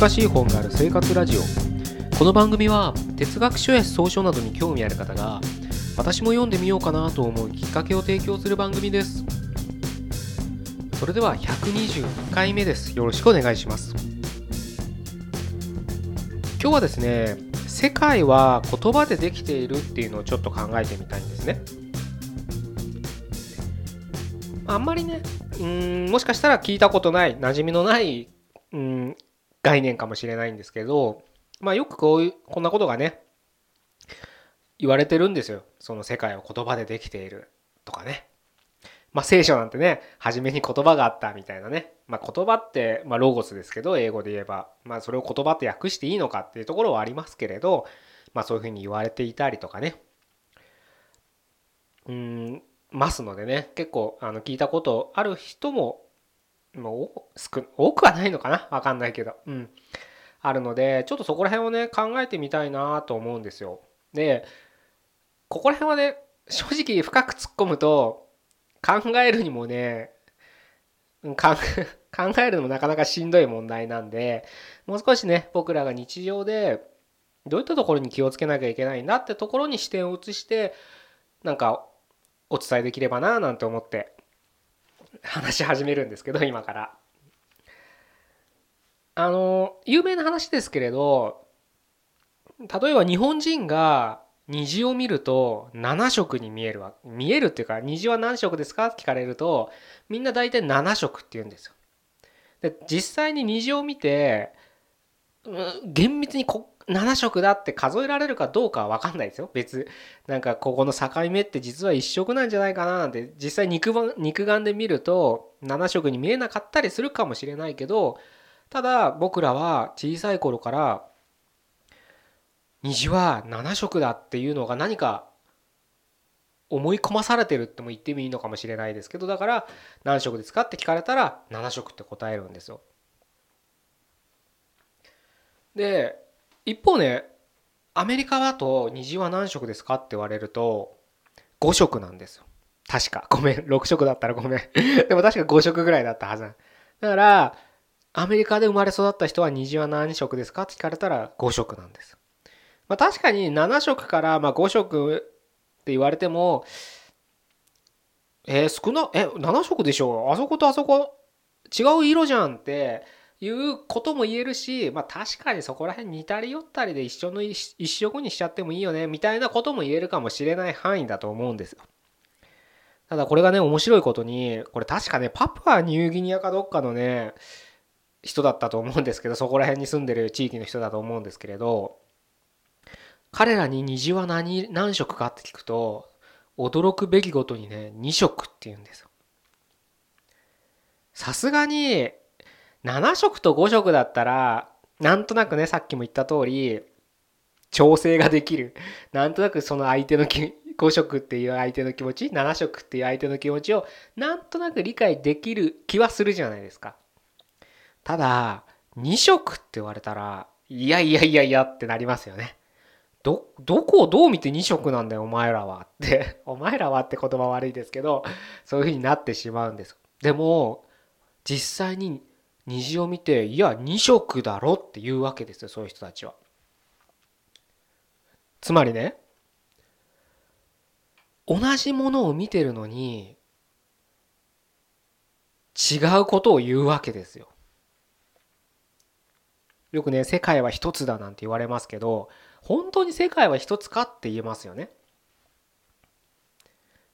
し難しい本がある生活ラジオ。この番組は哲学書や草書などに興味ある方が私も読んでみようかなと思うきっかけを提供する番組です。それでは122回目です。よろしくお願いします。今日はですね世界は言葉でできているっていうのをちょっと考えてみたいんですね。あんまりねうんもしかしたら聞いたことない馴染みのないうん概念かもしれないんですけどまあよくこういうこんなことがね言われてるんですよ。その世界は言葉でできているとかね。まあ聖書なんてね初めに言葉があったみたいなね。まあ言葉ってまあロゴスですけど英語で言えば。まあそれを言葉って訳していいのかっていうところはありますけれどまあそういうふうに言われていたりとかね。うんますのでね結構あの聞いたことある人ももう少多くはないのかな？わかんないけど。うん。あるのでちょっとそこら辺をね考えてみたいなと思うんですよ。でここら辺はね正直深く突っ込むと考えるにもね 考えるのもなかなかしんどい問題なんでもう少しね僕らが日常でどういったところに気をつけなきゃいけないんだってところに視点を移してなんかお伝えできればななんて思って話し始めるんですけど今から。あの有名な話ですけれど例えば日本人が虹を見ると7色に見えるわ。見えるっていうか虹は何色ですか？って聞かれるとみんな大体7色って言うんですよ。で実際に虹を見て厳密にこ7色だって数えられるかどうかは分かんないですよ別なんかここの境目って実は1色なんじゃないかななんて実際肉肉眼で見ると7色に見えなかったりするかもしれないけどただ僕らは小さい頃から虹は7色だっていうのが何か思い込まされてるっても言ってもいいのかもしれないですけどだから何色ですかって聞かれたら7色って答えるんですよ。で一方ねアメリカだと虹は何色ですかって言われると5色なんですよ。確か。ごめん。6色だったらごめん。でも確か5色ぐらいだったはずだからアメリカで生まれ育った人は虹は何色ですかって聞かれたら5色なんです。まあ、確かに7色からまあ5色って言われてもえー、少なえ7色でしょあそことあそこ違う色じゃんっていうことも言えるし、まあ確かにそこら辺似たり寄ったりで一緒の一色にしちゃってもいいよねみたいなことも言えるかもしれない範囲だと思うんですよ。ただこれがね面白いことにこれ確かねパプアニューギニアかどっかのね人だったと思うんですけどそこら辺に住んでる地域の人だと思うんですけれど彼らに虹は何何色かって聞くと驚くべきことにね2色って言うんですよ。さすがに7色と5色だったらなんとなくねさっきも言った通り調整ができるなんとなくその相手の5色っていう相手の気持ち7色っていう相手の気持ちをなんとなく理解できる気はするじゃないですか。ただ2色って言われたらいやいやいやいやってなりますよね。ど、どこをどう見て2色なんだよ、お前らはって。お前らはって言葉悪いですけど、そういう風になってしまうんです。でも、実際に虹を見て、いや、2色だろって言うわけですよ、そういう人たちは。つまりね、同じものを見てるのに、違うことを言うわけですよ。よくね、世界は一つだなんて言われますけど、本当に世界は一つかって言えますよね。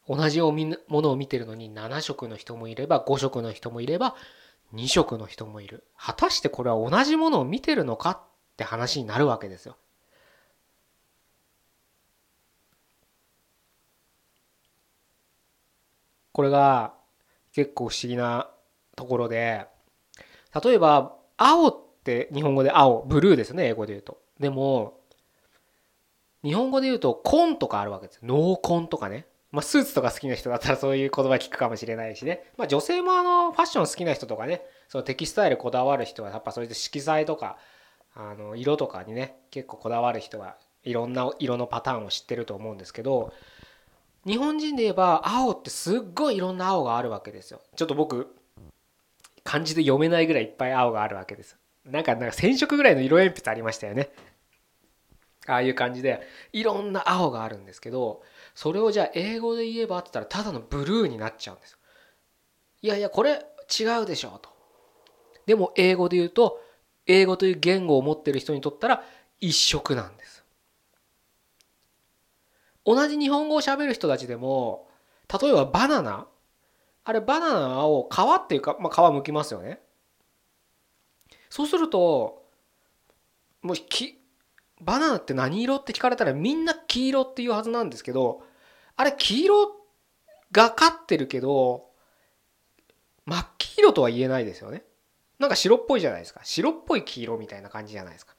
同じものを見てるのに7色の人もいれば5色の人もいれば2色の人もいる。果たしてこれは同じものを見てるのかって話になるわけですよ。これが結構不思議なところで例えば青って日本語で青ブルーですね英語で言うと。でも日本語で言うと紺とかあるわけです濃紺とかね。まあ、スーツとか好きな人だったらそういう言葉聞くかもしれないしね。まあ、女性もあのファッション好きな人とかね、そのテキスタイルこだわる人はやっぱそれで色彩とかあの色とかにね結構こだわる人はいろんな色のパターンを知ってると思うんですけど日本人で言えば青ってすっごいいろんな青があるわけですよ。ちょっと僕漢字で読めないぐらいいっぱい青があるわけですなんかなんか1000色ぐらいの色鉛筆ありましたよねああいう感じでいろんな青があるんですけどそれをじゃあ英語で言えばって言ったらただのブルーになっちゃうんです。いやいやこれ違うでしょと。でも英語で言うと英語という言語を持ってる人にとったら一色なんです。同じ日本語を喋る人たちでも例えばバナナ。あれバナナを皮っていうか、まあ、皮剥きますよね。そうするともうきバナナって何色って聞かれたらみんな黄色っていうはずなんですけどあれ黄色がかってるけど真っ黄色とは言えないですよね。なんか白っぽいじゃないですか。白っぽい黄色みたいな感じじゃないですか。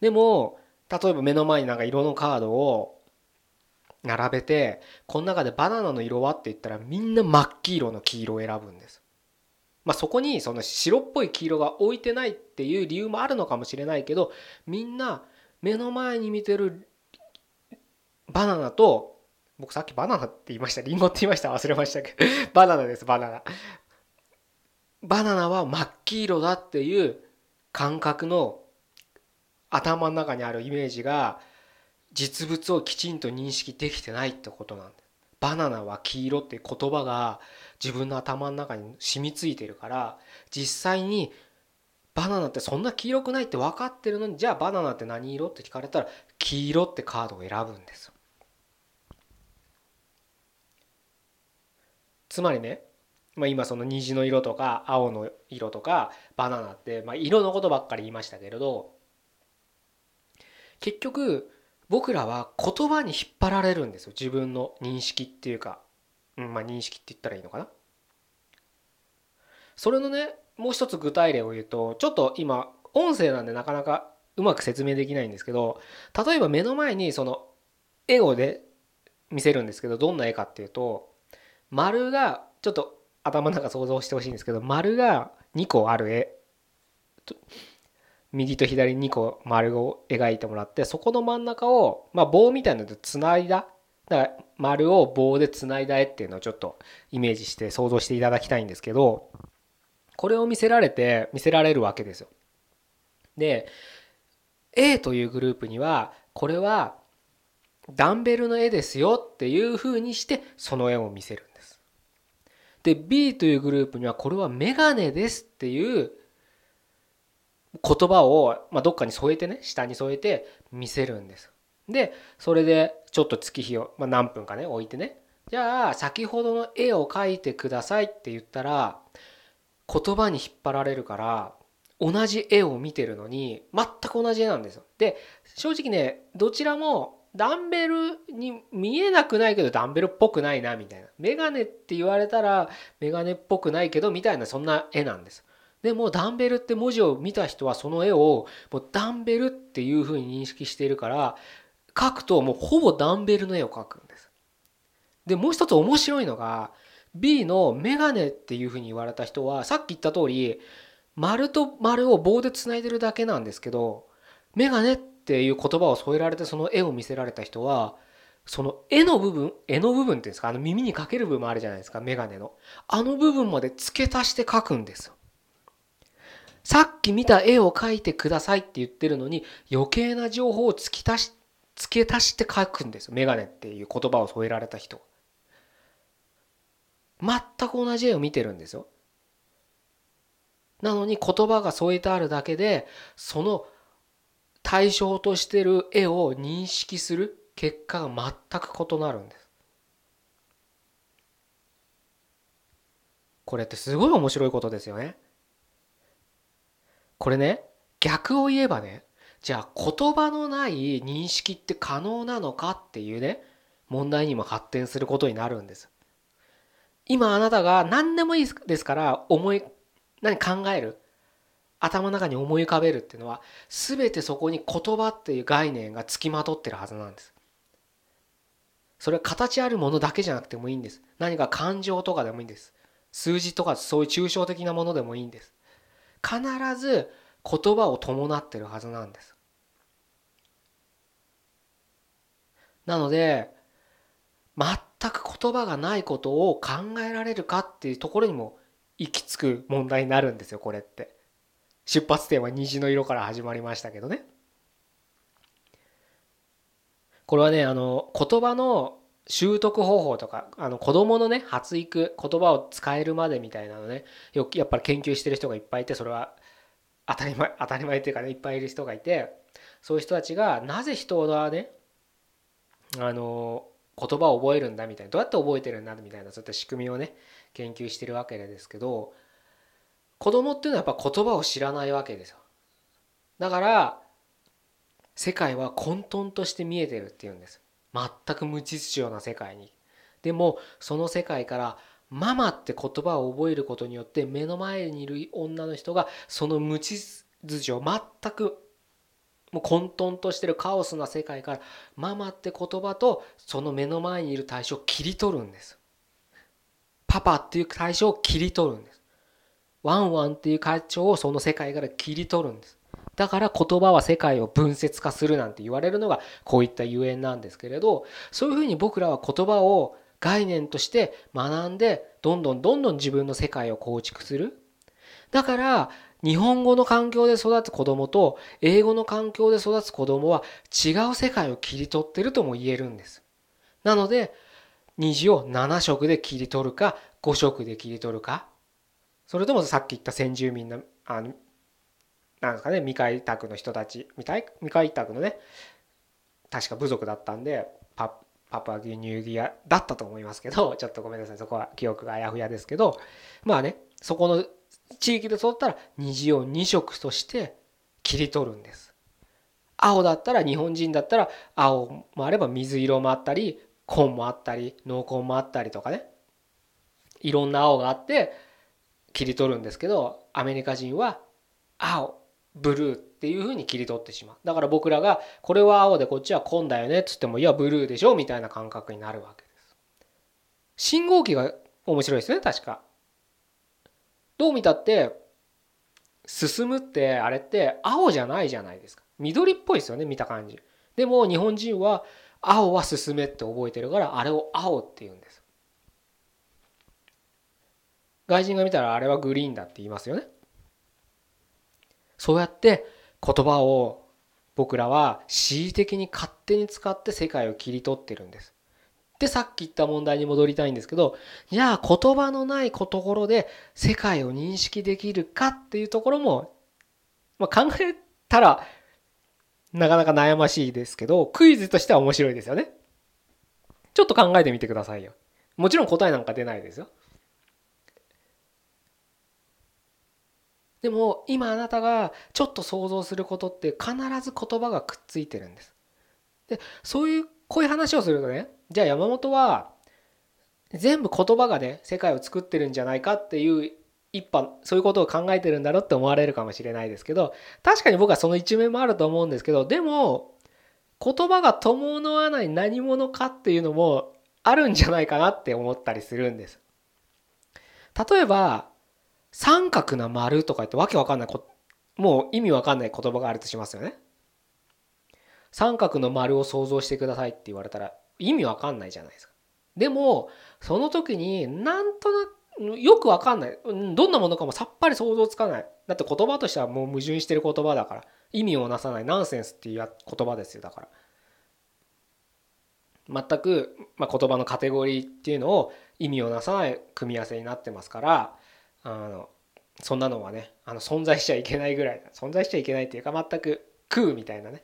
でも例えば目の前になんか色のカードを並べてこの中でバナナの色はって言ったらみんな真っ黄色の黄色を選ぶんです。まあそこにその白っぽい黄色が置いてないっていう理由もあるのかもしれないけどみんな目の前に見てるバナナと僕さっきバナナって言いました。リンゴって言いました。忘れましたけど。バナナです。バナナ。バナナは真っ黄色だっていう感覚の頭の中にあるイメージが実物をきちんと認識できてないってことなんです。バナナは黄色って言葉が自分の頭の中に染みついてるから実際にバナナってそんな黄色くないって分かってるのにじゃあバナナって何色って聞かれたら黄色ってカードを選ぶんです。つまりねまあ、今その虹の色とか青の色とかバナナって、まあ、色のことばっかり言いましたけれど結局僕らは言葉に引っ張られるんですよ。自分の認識っていうか、うんまあ、認識って言ったらいいのかな。それのねもう一つ具体例を言うとちょっと今音声なんでなかなかうまく説明できないんですけど例えば目の前にその絵をで見せるんですけどどんな絵かっていうと丸がちょっと頭の中想像してほしいんですけど丸が2個ある絵。右と左に2個丸を描いてもらってそこの真ん中を、まあ、棒みたいなのでつないだ。だから丸を棒でつないだ絵っていうのをちょっとイメージして想像していただきたいんですけどこれを見せられて見せられるわけですよ。で A というグループにはこれはダンベルの絵ですよっていうふうにしてその絵を見せるん。で B というグループにはこれはメガネですっていう言葉を、まあ、どっかに添えてね下に添えて見せるんですでそれでちょっと月日を、まあ、何分かね置いてねじゃあ先ほどの絵を描いてくださいって言ったら言葉に引っ張られるから同じ絵を見てるのに全く同じ絵なんですよ。で正直ねどちらもダンベルに見えなくないけどダンベルっぽくないなみたいな。メガネって言われたらメガネっぽくないけどみたいなそんな絵なんです。でもダンベルって文字を見た人はその絵をもうダンベルっていうふうに認識しているから描くともうほぼダンベルの絵を描くんです。でもう一つ面白いのが B のメガネっていうふうに言われた人はさっき言った通り丸と丸を棒でつないでるだけなんですけどメガネっていう言葉を添えられてその絵を見せられた人はその絵の部分絵の部分っていうんですかあの耳にかける部分あるじゃないですか眼鏡の。あの部分まで付け足して描くんですさっき見た絵を描いてくださいって言ってるのに余計な情報を付き足し付け足して描くんですよ眼鏡っていう言葉を添えられた人全く同じ絵を見てるんですよなのに言葉が添えてあるだけでその対象としてる絵を認識する結果が全く異なるんです。これってすごい面白いことですよね。これね逆を言えばねじゃあ言葉のない認識って可能なのかっていうね問題にも発展することになるんです。今あなたが何でもいいですから思い何考える？頭の中に思い浮かべるっていうのは全てそこに言葉っていう概念がつきまとってるはずなんです。それは形あるものだけじゃなくてもいいんです。何か感情とかでもいいんです。数字とかそういう抽象的なものでもいいんです。必ず言葉を伴ってるはずなんです。なので全く言葉がないことを考えられるかっていうところにも行き着く問題になるんですよこれって。出発点は虹の色から始まりましたけどね。これはねあの言葉の習得方法とかあの子供のね発育言葉を使えるまでみたいなのねよくやっぱり研究してる人がいっぱいいてそれは当たり前当たり前っていうかねいっぱいいる人がいてそういう人たちがなぜ人はねあの言葉を覚えるんだみたいなどうやって覚えてるんだみたいなそういった仕組みをね研究してるわけですけど子供っていうのはやっぱ言葉を知らないわけですよ。だから世界は混沌として見えてるっていうんです。全く無秩序な世界に。でもその世界からママって言葉を覚えることによって目の前にいる女の人がその無秩序全くもう混沌としてるカオスな世界からママって言葉とその目の前にいる対象を切り取るんです。パパっていう対象を切り取るんです。ワンワンっていう会長をその世界から切り取るんです。だから言葉は世界を分節化するなんて言われるのがこういったゆえんなんですけれどそういうふうに僕らは言葉を概念として学んでどんどんどんどん自分の世界を構築する。だから日本語の環境で育つ子供と英語の環境で育つ子供は違う世界を切り取ってるとも言えるんです。なので虹を7色で切り取るか5色で切り取るか。それともさっき言った先住民のあのなんですかね未開拓の人たち未開拓のね確か部族だったんでパパパギニューギアだったと思いますけどちょっとごめんなさい。そこは記憶があやふやですけど。まあねそこの地域で育ったら虹を2色として切り取るんです。青だったら日本人だったら青もあれば水色もあったり紺もあったり濃紺もあったりとかね。いろんな青があって切り取るんですけどアメリカ人は青ブルーっていうふうに切り取ってしまう。だから僕らがこれは青でこっちは紺だよねっつってもいやブルーでしょみたいな感覚になるわけです。信号機が面白いですね確か。どう見たって進むってあれって青じゃないじゃないですか。緑っぽいですよね見た感じ。でも日本人は青は進めって覚えてるからあれを青って言うんです。外人が見たらあれはグリーンだって言いますよね。そうやって言葉を僕らは恣意的に勝手に使って世界を切り取ってるんです。でさっき言った問題に戻りたいんですけどじゃあ言葉のないところで世界を認識できるかっていうところも、まあ、考えたらなかなか悩ましいですけどクイズとしては面白いですよね。ちょっと考えてみてくださいよ。もちろん答えなんか出ないですよ。でも今あなたがちょっと想像することって必ず言葉がくっついてるんです。でそういうこういう話をするとねじゃあ山本は全部言葉がね世界を作ってるんじゃないかっていう一般そういうことを考えてるんだろうって思われるかもしれないですけど確かに僕はその一面もあると思うんですけどでも言葉が伴わない何者かっていうのもあるんじゃないかなって思ったりするんです。例えば三角な丸とか言ってわけわかんないもう意味わかんない言葉があるとしますよね。三角の丸を想像してくださいって言われたら意味わかんないじゃないですか。でもその時になんとなくよくわかんない。どんなものかもさっぱり想像つかない。だって言葉としてはもう矛盾してる言葉だから。意味をなさない。ナンセンスっていう言葉ですよだから。全く、まあ、言葉のカテゴリーっていうのを意味をなさない組み合わせになってますからあのそんなのはねあの存在しちゃいけないぐらい存在しちゃいけないっていうか全く空みたいなね。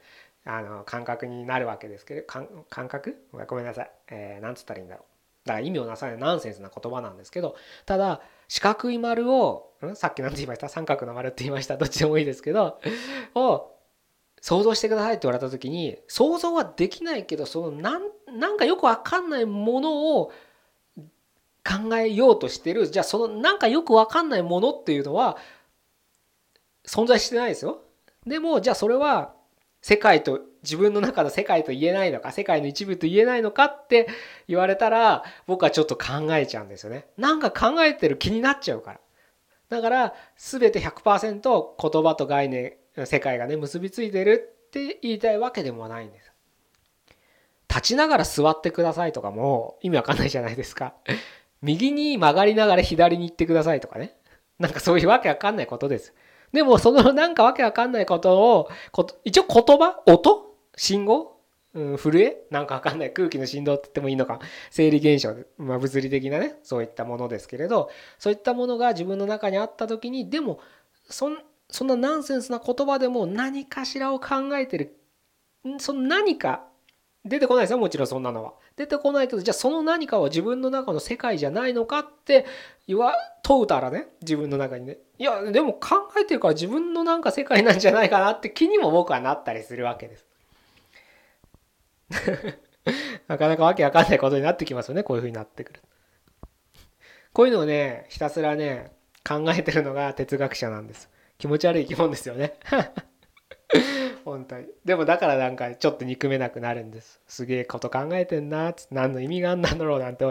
あの感覚になるわけですけど感覚？ごめんなさい、えー、なんつったらいいんだろう。だから意味をなさないナンセンスな言葉なんですけどただ四角い丸を、ん、さっき何て言いました？三角の丸って言いました？どっちでもいいですけどを想像してくださいって言われた時に想像はできないけどそのなんなんかよくわかんないものを考えようとしてる。じゃあそのなんかよくわかんないものっていうのは存在してないですよ。でもじゃあそれは世界と自分の中の世界と言えないのか世界の一部と言えないのかって言われたら僕はちょっと考えちゃうんですよね。なんか考えてる気になっちゃうから。だから全て100%言葉と概念世界がね結びついてるって言いたいわけでもないんです。立ちながら座ってくださいとかも意味わかんないじゃないですか。右に曲がりながら左に行ってくださいとかね。なんかそういうわけわかんないことです。でもそのなんかわけわかんないことを一応言葉？音？信号？うん、震え？なんかわかんない。空気の振動って言ってもいいのか。生理現象、まあ、物理的なねそういったものですけれどそういったものが自分の中にあった時にでもそんそんなナンセンスな言葉でも何かしらを考えてる。その何か出てこないですよもちろんそんなのは。出てこないけどじゃあその何かは自分の中の世界じゃないのかって言わ問うたらね自分の中にねいやでも考えてるから自分のなんか世界なんじゃないかなって気にも僕はなったりするわけです。なかなかわけわかんないことになってきますよねこういうふうになってくる。こういうのをねひたすらね考えてるのが哲学者なんです。気持ち悪い生き物ですよね。本当に。でもだからなんかちょっと憎めなくなるんです。すげえこと考えてんな、何の意味があんなんだろうなんて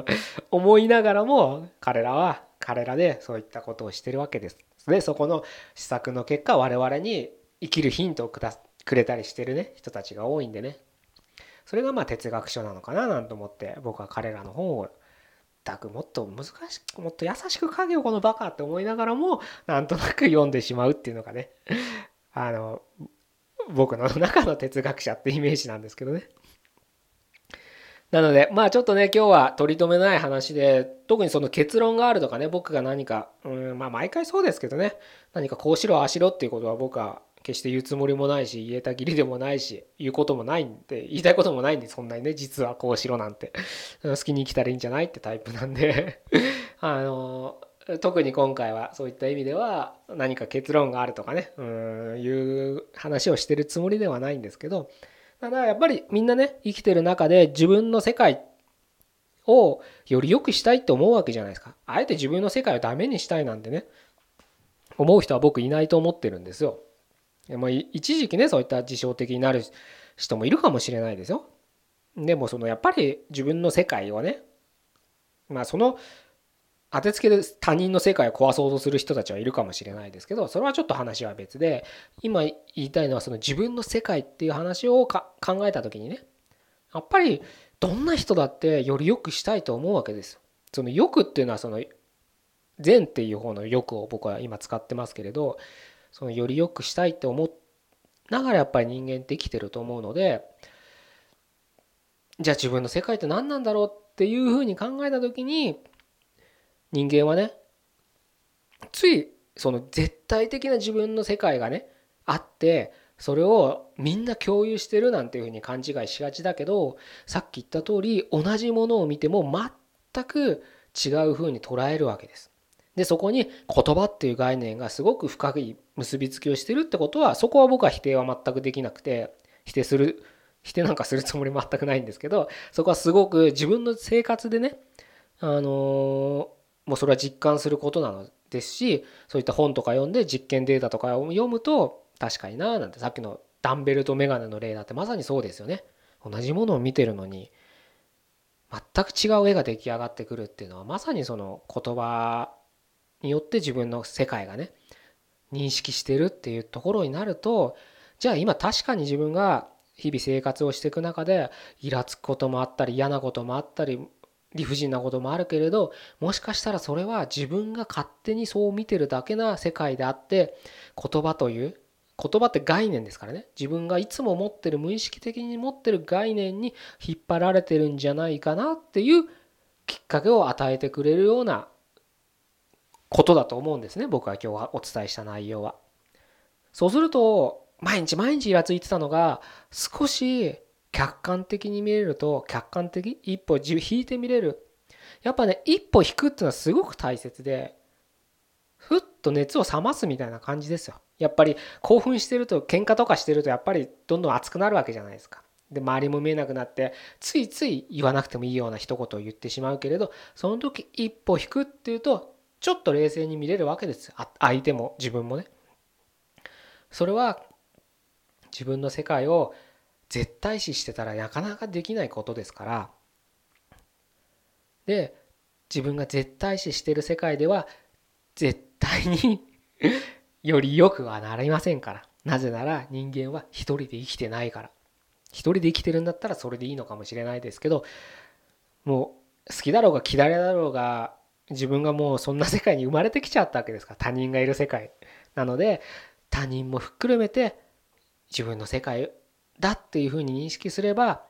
思いながらも彼らは彼らでそういったことをしてるわけです。で、そこの施策の結果我々に生きるヒントをくれたりしてるね人たちが多いんでねそれがまあ哲学書なのかななんて思って僕は彼らの本をたくもっと難しくもっと優しく書けよこのバカって思いながらもなんとなく読んでしまうっていうのがねあの僕の中の哲学者ってイメージなんですけどね。なのでまあちょっとね今日は取り留めない話で特にその結論があるとかね僕が何かうんまあ毎回そうですけどね何かこうしろああしろっていうことは僕は決して言うつもりもないし言えたきりでもないし言うこともないんで言いたいこともないんでそんなにね実はこうしろなんて 好きに生きたらいいんじゃないってタイプなんで あの特に今回はそういった意味では何か結論があるとかねうんいう話をしてるつもりではないんですけどただやっぱりみんなね生きてる中で自分の世界をより良くしたいって思うわけじゃないですかあえて自分の世界をダメにしたいなんてね思う人は僕いないと思ってるんですよまあ、一時期ねそういった自傷的になる人もいるかもしれないですよ。でもそのやっぱり自分の世界をねまあその当てつけで他人の世界を壊そうとする人たちはいるかもしれないですけどそれはちょっと話は別で今言いたいのはその自分の世界っていう話を考えた時にねやっぱりどんな人だってより良くしたいと思うわけです。その欲っていうのはその善っていう方の欲を僕は今使ってますけれどそのより良くしたいって思っながらやっぱり人間って生きてると思うのでじゃあ自分の世界って何なんだろうっていうふうに考えた時に人間はねついその絶対的な自分の世界がねあってそれをみんな共有してるなんていうふうに勘違いしがちだけどさっき言った通り同じものを見ても全く違うふうに捉えるわけです。でそこに言葉っていう概念がすごく深い結びつきをしてるってことはそこは僕は否定は全くできなくて否定する否定なんかするつもり全くないんですけどそこはすごく自分の生活でねあの、もうそれは実感することなのですしそういった本とか読んで実験データとかを読むと確かにななんてさっきのダンベルとメガネの例だってまさにそうですよね。同じものを見てるのに全く違う絵が出来上がってくるっていうのはまさにその言葉によって自分の世界がね認識してるっていうところになるとじゃあ今確かに自分が日々生活をしていく中でイラつくこともあったり嫌なこともあったり理不尽なこともあるけれどもしかしたらそれは自分が勝手にそう見てるだけな世界であって言葉という言葉って概念ですからね自分がいつも持ってる無意識的に持ってる概念に引っ張られてるんじゃないかなっていうきっかけを与えてくれるようなことだと思うんですね僕は今日はお伝えした内容は。そうすると毎日毎日イラついてたのが少し客観的に見れると客観的一歩引いてみれる。やっぱね一歩引くっていうのはすごく大切でふっと熱を冷ますみたいな感じですよ。やっぱり興奮してると喧嘩とかしてるとやっぱりどんどん熱くなるわけじゃないですか。で周りも見えなくなってついつい言わなくてもいいような一言を言ってしまうけれどその時一歩引くっていうとちょっと冷静に見れるわけです相手も自分もね。それは自分の世界を絶対視してたらなかなかできないことですから。で自分が絶対視してる世界では絶対に より良くはなりませんから。なぜなら人間は一人で生きてないから。一人で生きてるんだったらそれでいいのかもしれないですけどもう好きだろうが嫌いだろうが自分がもうそんな世界に生まれてきちゃったわけですから。他人がいる世界。なので他人も含めて自分の世界だっていうふうに認識すれば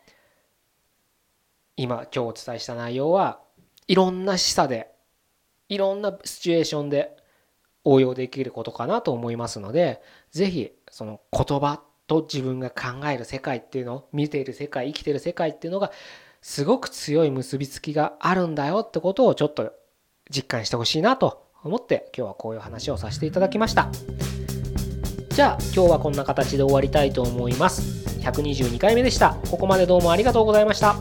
今今日お伝えした内容はいろんな示唆でいろんなシチュエーションで応用できることかなと思いますので是非その言葉と自分が考える世界っていうのを見ている世界生きてる世界っていうのがすごく強い結びつきがあるんだよってことをちょっと実感してほしいなと思って今日はこういう話をさせていただきました。じゃあ今日はこんな形で終わりたいと思います。122回目でした。ここまでどうもありがとうございました。